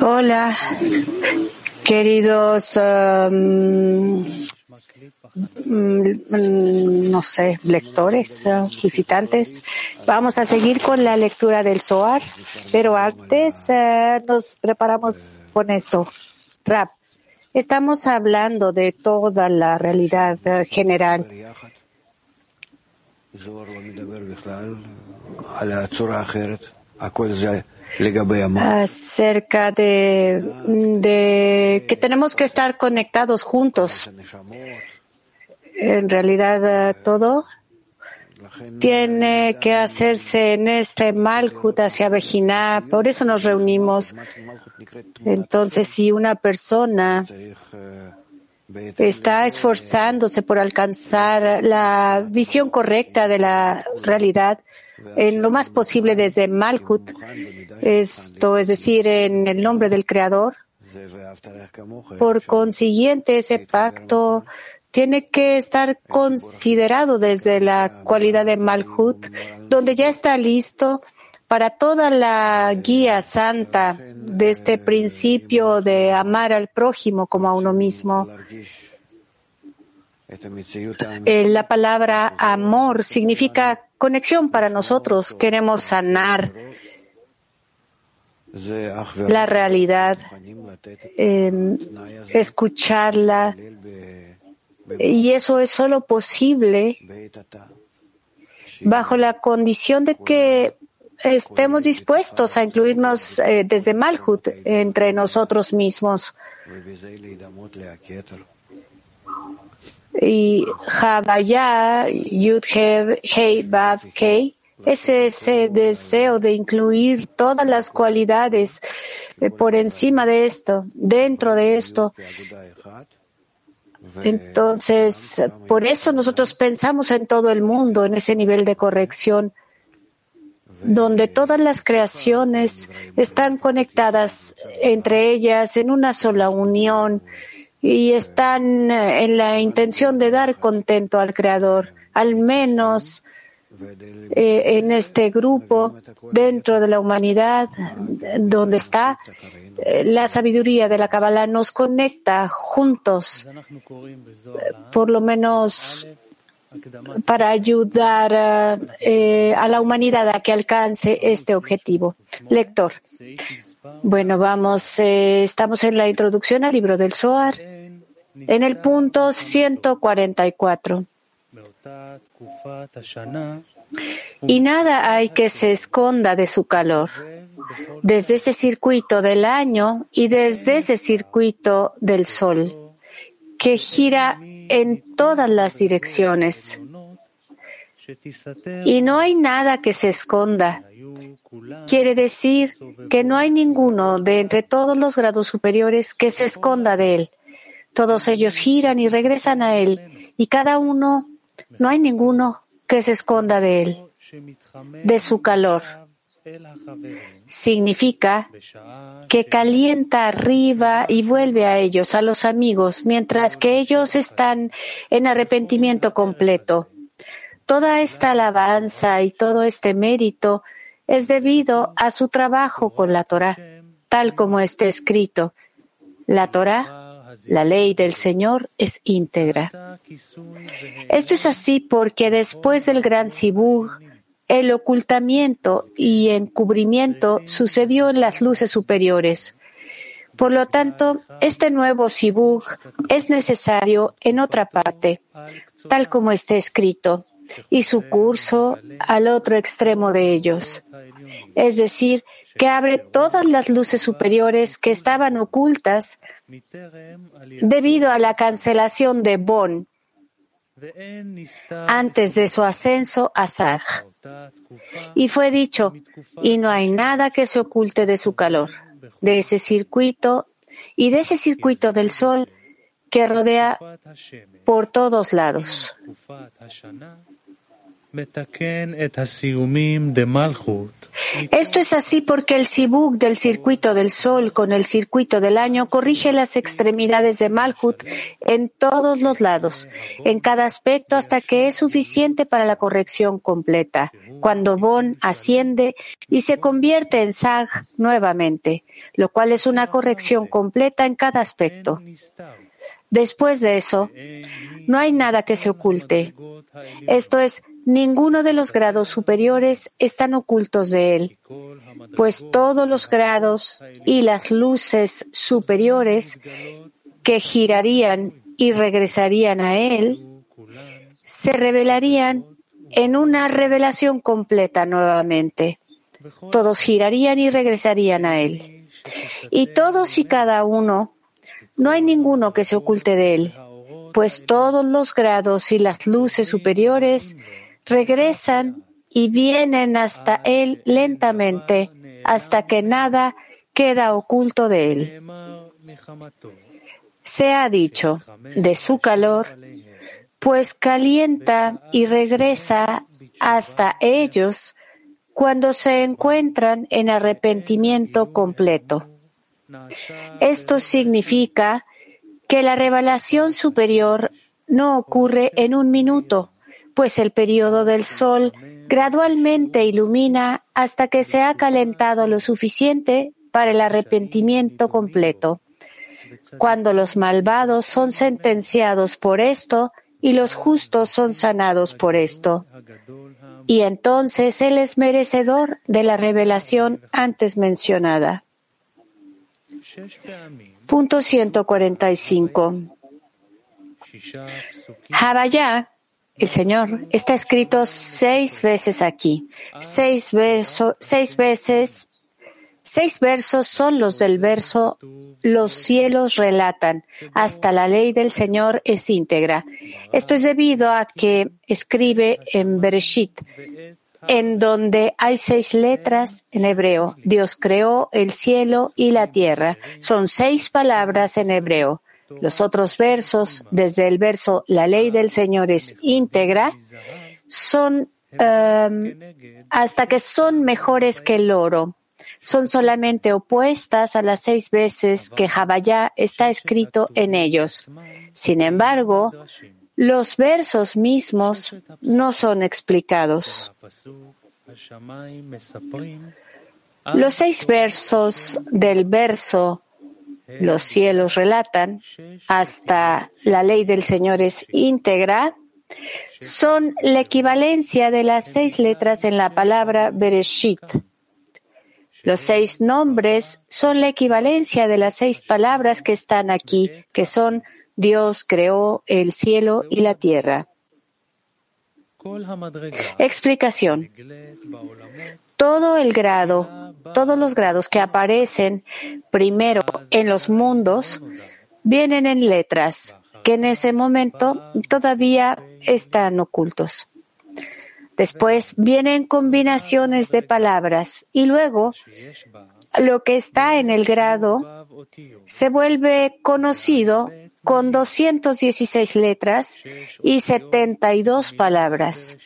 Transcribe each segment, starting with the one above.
Hola, queridos, um, no sé, lectores, uh, visitantes. Vamos a seguir con la lectura del Zohar, pero antes uh, nos preparamos con esto. Rap, estamos hablando de toda la realidad uh, general acerca de, de, que tenemos que estar conectados juntos. En realidad todo tiene que hacerse en este Malhut hacia Vejina, por eso nos reunimos. Entonces, si una persona está esforzándose por alcanzar la visión correcta de la realidad en lo más posible desde Malkut, esto es decir, en el nombre del Creador. Por consiguiente, ese pacto tiene que estar considerado desde la cualidad de Malhut, donde ya está listo para toda la guía santa de este principio de amar al prójimo como a uno mismo. Eh, la palabra amor significa conexión para nosotros. Queremos sanar la realidad, em, escucharla. Y eso es solo posible bajo la condición de que estemos dispuestos a incluirnos eh, desde Malhut entre nosotros mismos. Y Havaya, Yud Hei Bav Kei, es ese deseo de incluir todas las cualidades eh, por encima de esto, dentro de esto. Entonces, por eso nosotros pensamos en todo el mundo, en ese nivel de corrección donde todas las creaciones están conectadas entre ellas en una sola unión y están en la intención de dar contento al Creador, al menos eh, en este grupo dentro de la humanidad donde está eh, la sabiduría de la Kabbalah nos conecta juntos, por lo menos para ayudar eh, a la humanidad a que alcance este objetivo. Lector. Bueno, vamos, eh, estamos en la introducción al libro del Zohar, en el punto 144. Y nada hay que se esconda de su calor, desde ese circuito del año y desde ese circuito del sol, que gira en todas las direcciones. Y no hay nada que se esconda. Quiere decir que no hay ninguno de entre todos los grados superiores que se esconda de él. Todos ellos giran y regresan a él, y cada uno, no hay ninguno que se esconda de él, de su calor significa que calienta arriba y vuelve a ellos, a los amigos, mientras que ellos están en arrepentimiento completo. Toda esta alabanza y todo este mérito es debido a su trabajo con la Torah, tal como está escrito. La Torah, la ley del Señor, es íntegra. Esto es así porque después del gran el ocultamiento y encubrimiento sucedió en las luces superiores. Por lo tanto, este nuevo sibug es necesario en otra parte, tal como está escrito, y su curso al otro extremo de ellos. Es decir, que abre todas las luces superiores que estaban ocultas debido a la cancelación de Bon antes de su ascenso a Sag. Y fue dicho, y no hay nada que se oculte de su calor, de ese circuito y de ese circuito del sol que rodea por todos lados. Esto es así porque el Sibuk del circuito del Sol con el circuito del año corrige las extremidades de Malhut en todos los lados, en cada aspecto, hasta que es suficiente para la corrección completa, cuando Bon asciende y se convierte en Sag nuevamente, lo cual es una corrección completa en cada aspecto. Después de eso, no hay nada que se oculte. Esto es, ninguno de los grados superiores están ocultos de él, pues todos los grados y las luces superiores que girarían y regresarían a él se revelarían en una revelación completa nuevamente. Todos girarían y regresarían a él. Y todos y cada uno no hay ninguno que se oculte de él, pues todos los grados y las luces superiores regresan y vienen hasta él lentamente hasta que nada queda oculto de él. Se ha dicho de su calor, pues calienta y regresa hasta ellos cuando se encuentran en arrepentimiento completo. Esto significa que la revelación superior no ocurre en un minuto, pues el periodo del sol gradualmente ilumina hasta que se ha calentado lo suficiente para el arrepentimiento completo. Cuando los malvados son sentenciados por esto y los justos son sanados por esto. Y entonces Él es merecedor de la revelación antes mencionada. Punto 145. Havaya, el Señor, está escrito seis veces aquí. Seis, seis veces, seis versos son los del verso los cielos relatan, hasta la ley del Señor es íntegra. Esto es debido a que escribe en Bereshit, en donde hay seis letras en hebreo. Dios creó el cielo y la tierra. Son seis palabras en hebreo. Los otros versos, desde el verso La ley del Señor es íntegra, son um, hasta que son mejores que el oro. Son solamente opuestas a las seis veces que Jabayá está escrito en ellos. Sin embargo, los versos mismos no son explicados. Los seis versos del verso los cielos relatan hasta la ley del Señor es íntegra son la equivalencia de las seis letras en la palabra Bereshit. Los seis nombres son la equivalencia de las seis palabras que están aquí, que son Dios creó el cielo y la tierra. Explicación. Todo el grado, todos los grados que aparecen primero en los mundos vienen en letras que en ese momento todavía están ocultos. Después vienen combinaciones de palabras y luego lo que está en el grado se vuelve conocido con 216 letras y 72 palabras.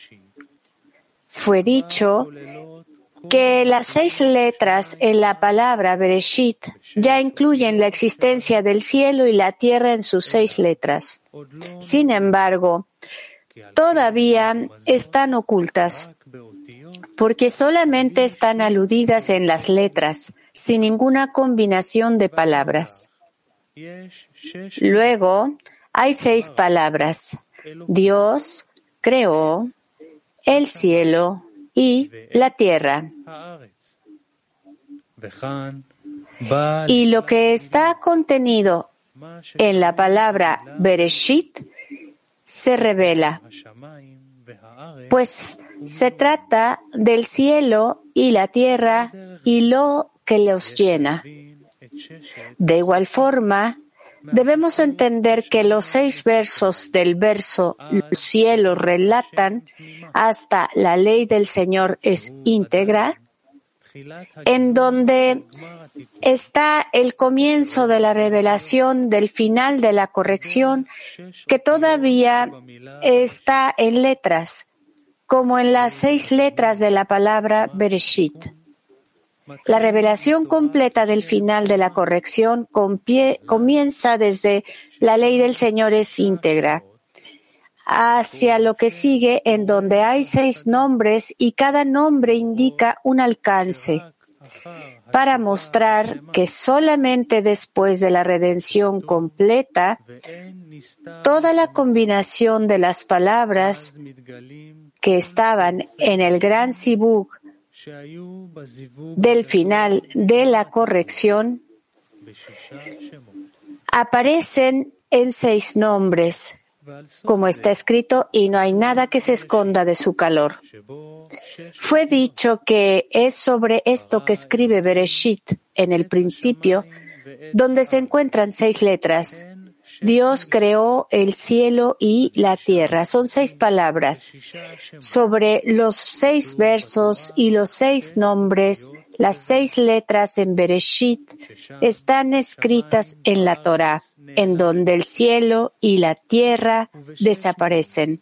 Fue dicho que las seis letras en la palabra Bereshit ya incluyen la existencia del cielo y la tierra en sus seis letras. Sin embargo, todavía están ocultas porque solamente están aludidas en las letras, sin ninguna combinación de palabras. Luego hay seis palabras. Dios creó el cielo y la tierra. Y lo que está contenido en la palabra Bereshit se revela, pues se trata del cielo y la tierra y lo que los llena. De igual forma, debemos entender que los seis versos del verso cielo relatan hasta la ley del Señor es íntegra, en donde está el comienzo de la revelación del final de la corrección que todavía está en letras, como en las seis letras de la palabra Bereshit. La revelación completa del final de la corrección comienza desde la ley del Señor es íntegra. Hacia lo que sigue en donde hay seis nombres y cada nombre indica un alcance para mostrar que solamente después de la redención completa, toda la combinación de las palabras que estaban en el gran Sibuk del final de la corrección aparecen en seis nombres, como está escrito, y no hay nada que se esconda de su calor. Fue dicho que es sobre esto que escribe Bereshit en el principio, donde se encuentran seis letras, Dios creó el cielo y la tierra. Son seis palabras. Sobre los seis versos y los seis nombres, las seis letras en Bereshit están escritas en la Torah, en donde el cielo y la tierra desaparecen.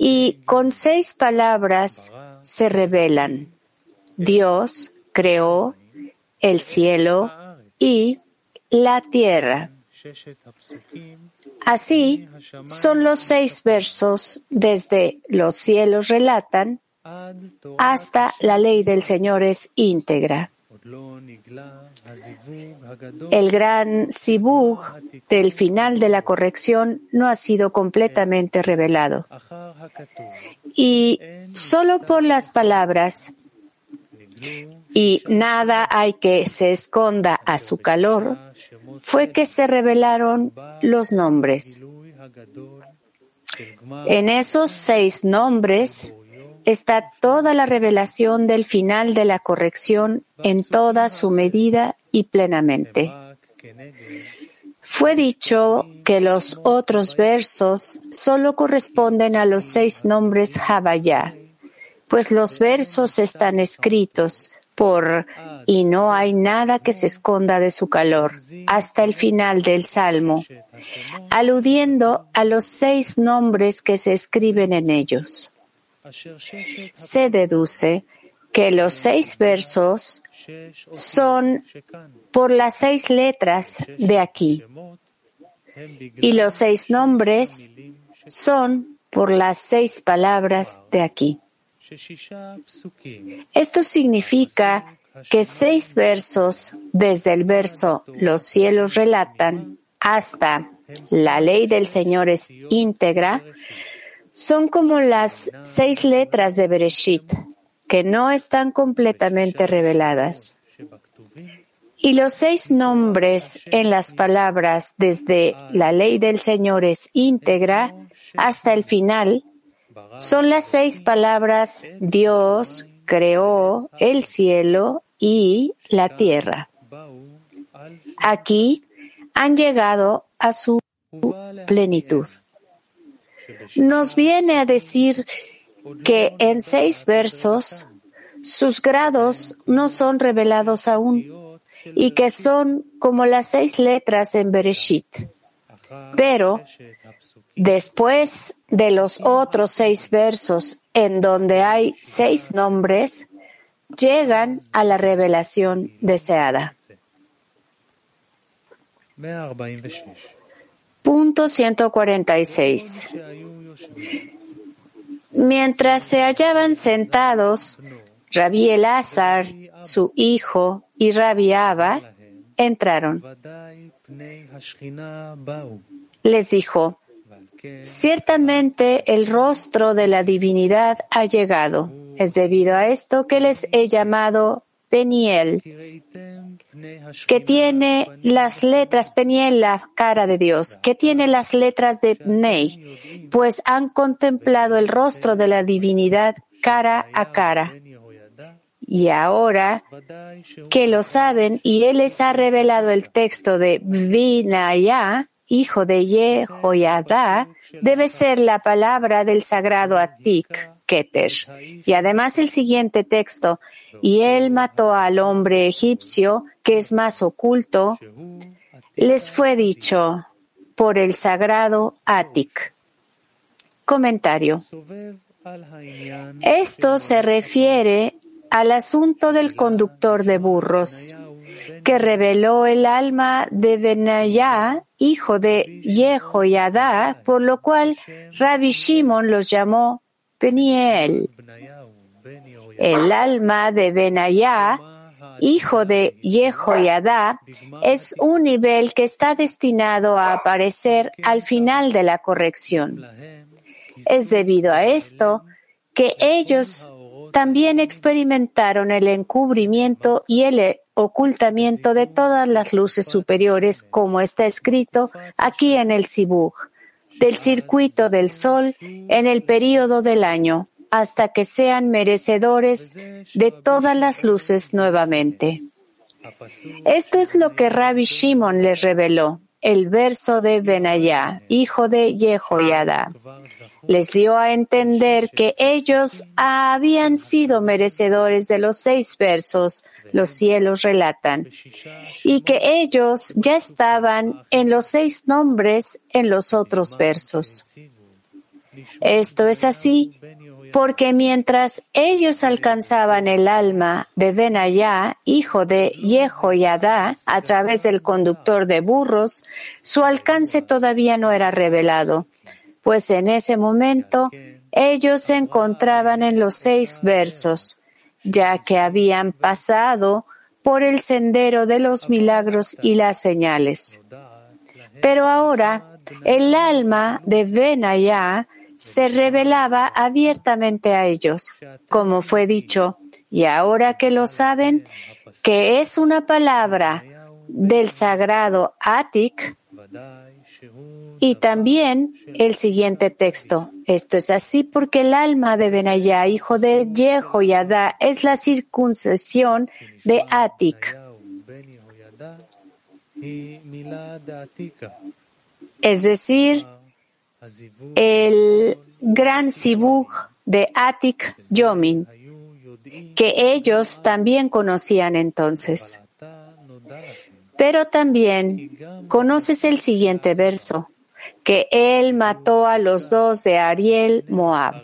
Y con seis palabras se revelan. Dios creó el cielo y la tierra. Así son los seis versos desde los cielos relatan hasta la ley del Señor es íntegra. El gran sibug del final de la corrección no ha sido completamente revelado. Y solo por las palabras y nada hay que se esconda a su calor, fue que se revelaron los nombres. En esos seis nombres está toda la revelación del final de la corrección en toda su medida y plenamente. Fue dicho que los otros versos solo corresponden a los seis nombres Havaya, pues los versos están escritos por y no hay nada que se esconda de su calor hasta el final del Salmo, aludiendo a los seis nombres que se escriben en ellos. Se deduce que los seis versos son por las seis letras de aquí y los seis nombres son por las seis palabras de aquí. Esto significa que seis versos, desde el verso los cielos relatan hasta la ley del Señor es íntegra, son como las seis letras de Bereshit, que no están completamente reveladas. Y los seis nombres en las palabras desde la ley del Señor es íntegra hasta el final son las seis palabras Dios creó el cielo y la tierra. Aquí han llegado a su plenitud. Nos viene a decir que en seis versos sus grados no son revelados aún y que son como las seis letras en Bereshit. Pero después de los otros seis versos en donde hay seis nombres, llegan a la revelación deseada. Punto 146. Mientras se hallaban sentados, Rabbi Elazar, su hijo, y Rabbi Abba entraron. Les dijo, Ciertamente el rostro de la divinidad ha llegado. Es debido a esto que les he llamado Peniel, que tiene las letras, Peniel, la cara de Dios, que tiene las letras de Pnei, pues han contemplado el rostro de la divinidad cara a cara. Y ahora que lo saben y Él les ha revelado el texto de Vinaya, hijo de Yehoyada, debe ser la palabra del sagrado Atik, Keter. Y además el siguiente texto, y él mató al hombre egipcio, que es más oculto, les fue dicho por el sagrado Atik. Comentario. Esto se refiere al asunto del conductor de burros, que reveló el alma de Benayá, hijo de Yehoyadá, por lo cual Rabbi Shimon los llamó Beniel. El alma de Benayá, hijo de Yehoyadá, es un nivel que está destinado a aparecer al final de la corrección. Es debido a esto que ellos también experimentaron el encubrimiento y el ocultamiento de todas las luces superiores, como está escrito aquí en el Sibug, del circuito del sol en el período del año, hasta que sean merecedores de todas las luces nuevamente. Esto es lo que Rabbi Shimon les reveló el verso de Benayá, hijo de Jehoiada. Les dio a entender que ellos habían sido merecedores de los seis versos, los cielos relatan, y que ellos ya estaban en los seis nombres en los otros versos. Esto es así porque mientras ellos alcanzaban el alma de Benayá, hijo de Yehoyadá, a través del conductor de burros, su alcance todavía no era revelado, pues en ese momento ellos se encontraban en los seis versos, ya que habían pasado por el sendero de los milagros y las señales. Pero ahora, el alma de Benayá se revelaba abiertamente a ellos, como fue dicho, y ahora que lo saben, que es una palabra del sagrado Atik, y también el siguiente texto. Esto es así porque el alma de Benayá, hijo de Yehoyadá, es la circuncisión de Atik. Es decir, el gran Sibug de Atik Yomin, que ellos también conocían entonces. Pero también conoces el siguiente verso, que él mató a los dos de Ariel Moab.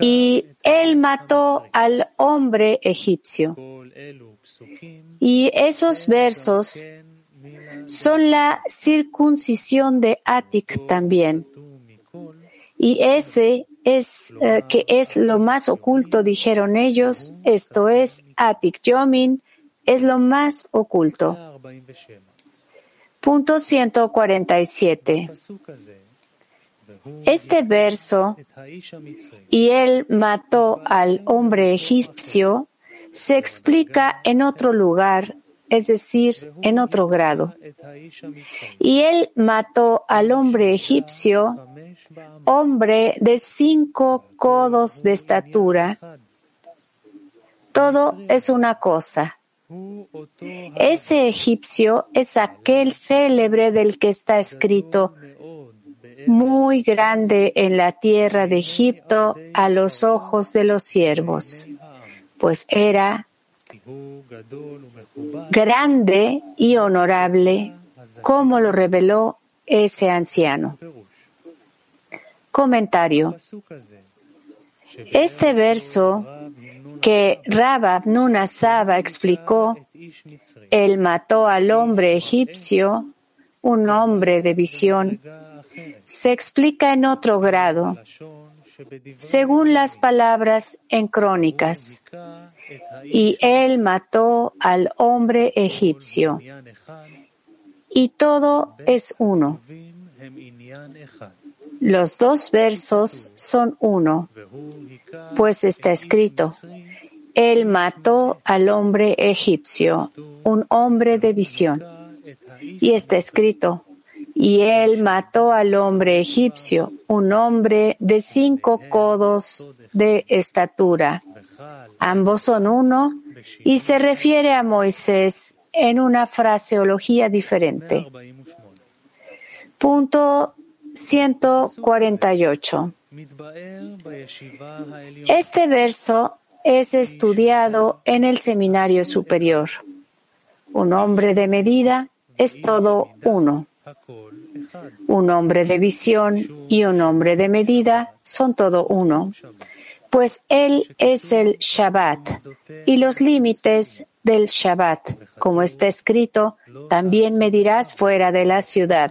Y él mató al hombre egipcio. Y esos versos son la circuncisión de Atik también. Y ese es eh, que es lo más oculto, dijeron ellos, esto es Atik Yomin, es lo más oculto. Punto 147. Este verso, y él mató al hombre egipcio, se explica en otro lugar es decir, en otro grado. Y él mató al hombre egipcio, hombre de cinco codos de estatura. Todo es una cosa. Ese egipcio es aquel célebre del que está escrito, muy grande en la tierra de Egipto a los ojos de los siervos, pues era grande y honorable, como lo reveló ese anciano. Comentario. Este verso que Rabab Nunasaba explicó, él mató al hombre egipcio, un hombre de visión, se explica en otro grado, según las palabras en crónicas y él mató al hombre egipcio. Y todo es uno. Los dos versos son uno, pues está escrito, Él mató al hombre egipcio, un hombre de visión. Y está escrito, y Él mató al hombre egipcio, un hombre de cinco codos de estatura. Ambos son uno y se refiere a Moisés en una fraseología diferente. Punto 148. Este verso es estudiado en el seminario superior. Un hombre de medida es todo uno. un hombre de visión y un hombre de medida son todo uno, pues Él es el Shabbat y los límites del Shabbat, como está escrito, también medirás fuera de la ciudad.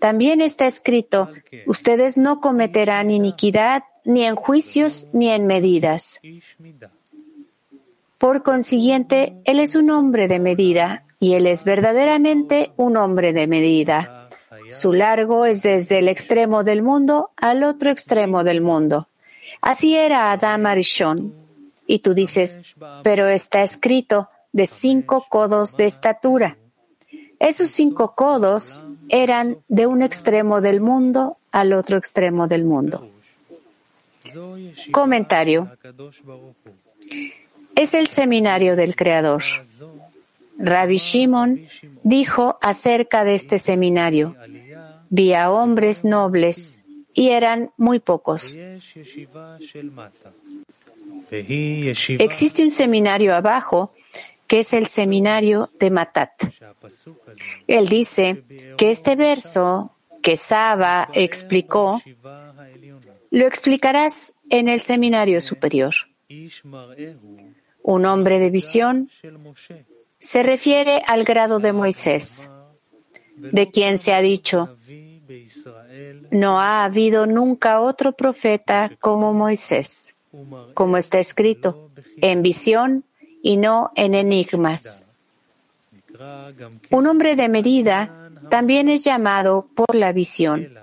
También está escrito, ustedes no cometerán iniquidad ni en juicios ni en medidas. Por consiguiente, Él es un hombre de medida y Él es verdaderamente un hombre de medida. Su largo es desde el extremo del mundo al otro extremo del mundo. Así era Adam Arishon. Y tú dices, pero está escrito de cinco codos de estatura. Esos cinco codos eran de un extremo del mundo al otro extremo del mundo. Comentario. Es el seminario del Creador. Rabbi Shimon dijo acerca de este seminario, vi a hombres nobles y eran muy pocos. Existe un seminario abajo que es el seminario de Matat. Él dice que este verso que Saba explicó, lo explicarás en el seminario superior. Un hombre de visión se refiere al grado de Moisés, de quien se ha dicho, no ha habido nunca otro profeta como Moisés, como está escrito, en visión y no en enigmas. Un hombre de medida también es llamado por la visión,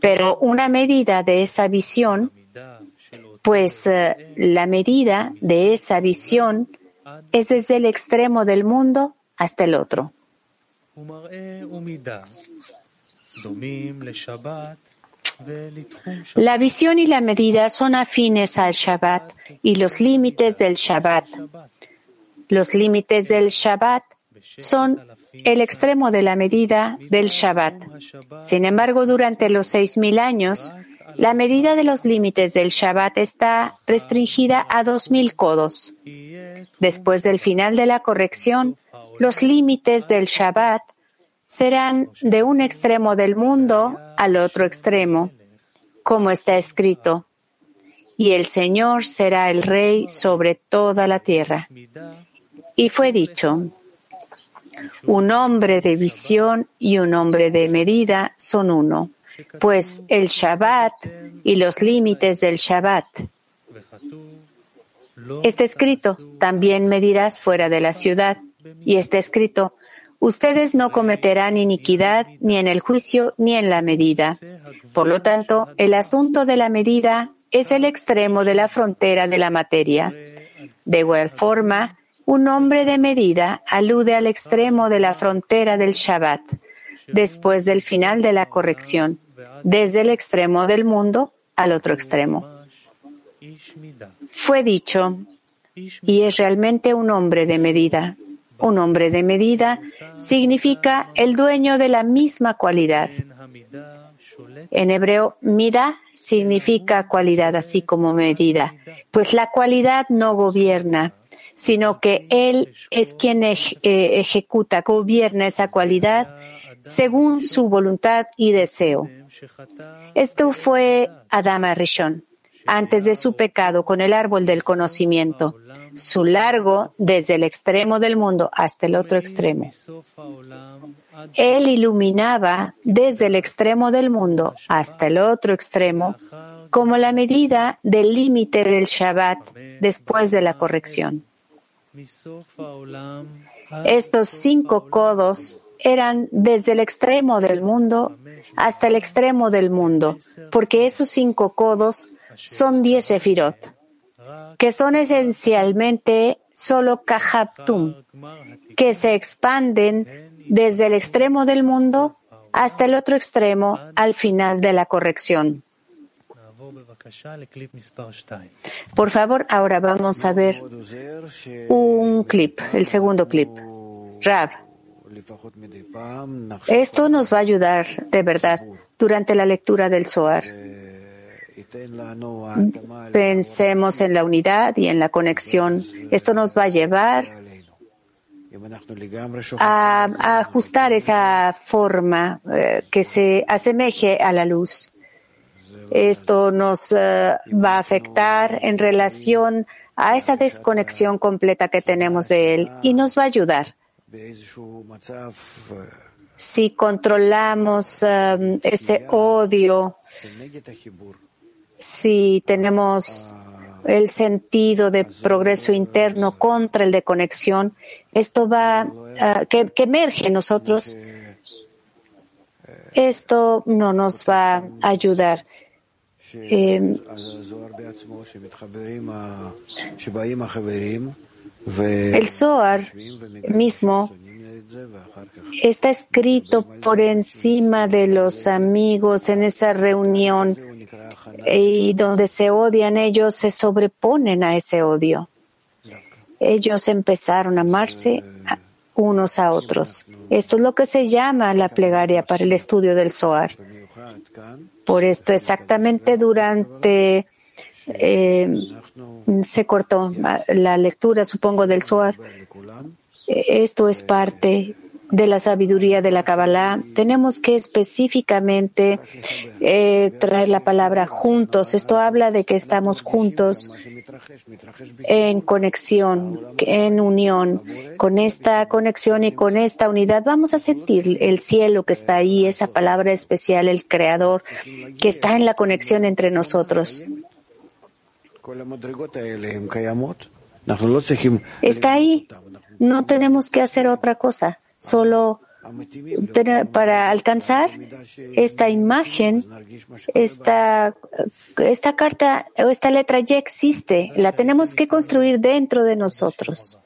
pero una medida de esa visión, pues eh, la medida de esa visión es desde el extremo del mundo hasta el otro. La visión y la medida son afines al Shabbat y los límites del Shabbat. Los límites del Shabbat son el extremo de la medida del Shabbat. Sin embargo, durante los seis mil años, la medida de los límites del Shabbat está restringida a dos mil codos. Después del final de la corrección, los límites del Shabbat serán de un extremo del mundo al otro extremo, como está escrito, y el Señor será el Rey sobre toda la tierra. Y fue dicho, un hombre de visión y un hombre de medida son uno, pues el Shabbat y los límites del Shabbat. Está escrito, también medirás fuera de la ciudad. Y está escrito, Ustedes no cometerán iniquidad ni en el juicio ni en la medida. Por lo tanto, el asunto de la medida es el extremo de la frontera de la materia. De igual forma, un hombre de medida alude al extremo de la frontera del Shabbat, después del final de la corrección, desde el extremo del mundo al otro extremo. Fue dicho, y es realmente un hombre de medida. Un hombre de medida significa el dueño de la misma cualidad. En hebreo, mida significa cualidad, así como medida, pues la cualidad no gobierna, sino que él es quien eh, ejecuta, gobierna esa cualidad según su voluntad y deseo. Esto fue Adama Rishon antes de su pecado con el árbol del conocimiento, su largo desde el extremo del mundo hasta el otro extremo. Él iluminaba desde el extremo del mundo hasta el otro extremo como la medida del límite del Shabbat después de la corrección. Estos cinco codos eran desde el extremo del mundo hasta el extremo del mundo, porque esos cinco codos son diez sefirot, que son esencialmente solo Kahaptum, que se expanden desde el extremo del mundo hasta el otro extremo al final de la corrección. Por favor, ahora vamos a ver un clip, el segundo clip. Rab. Esto nos va a ayudar de verdad durante la lectura del Zohar. Pensemos en la unidad y en la conexión. Esto nos va a llevar a, ajustar esa forma eh, que se asemeje a la luz. Esto nos eh, va a afectar en relación a esa desconexión completa que tenemos de Él y nos va a ayudar. Si controlamos eh, ese odio, si tenemos el sentido de progreso interno contra el de conexión, esto va, que, emerge en nosotros, esto no nos va a ayudar. Eh, el Zohar mismo está escrito por encima de los amigos en esa reunión y donde se odian ellos se sobreponen a ese odio. Ellos empezaron a amarse unos a otros. Esto es lo que se llama la plegaria para el estudio del Zohar. Por esto exactamente durante eh, se cortó la lectura, supongo, del Zohar. Esto es parte de la sabiduría de la Kabbalah, tenemos que específicamente eh, traer la palabra juntos. Esto habla de que estamos juntos en conexión, en unión. Con esta conexión y con esta unidad vamos a sentir el cielo que está ahí, esa palabra especial, el Creador, que está en la conexión entre nosotros. Está ahí. No tenemos que hacer otra cosa solo para alcanzar esta imagen, esta, esta carta o esta letra ya existe, la tenemos que construir dentro de nosotros.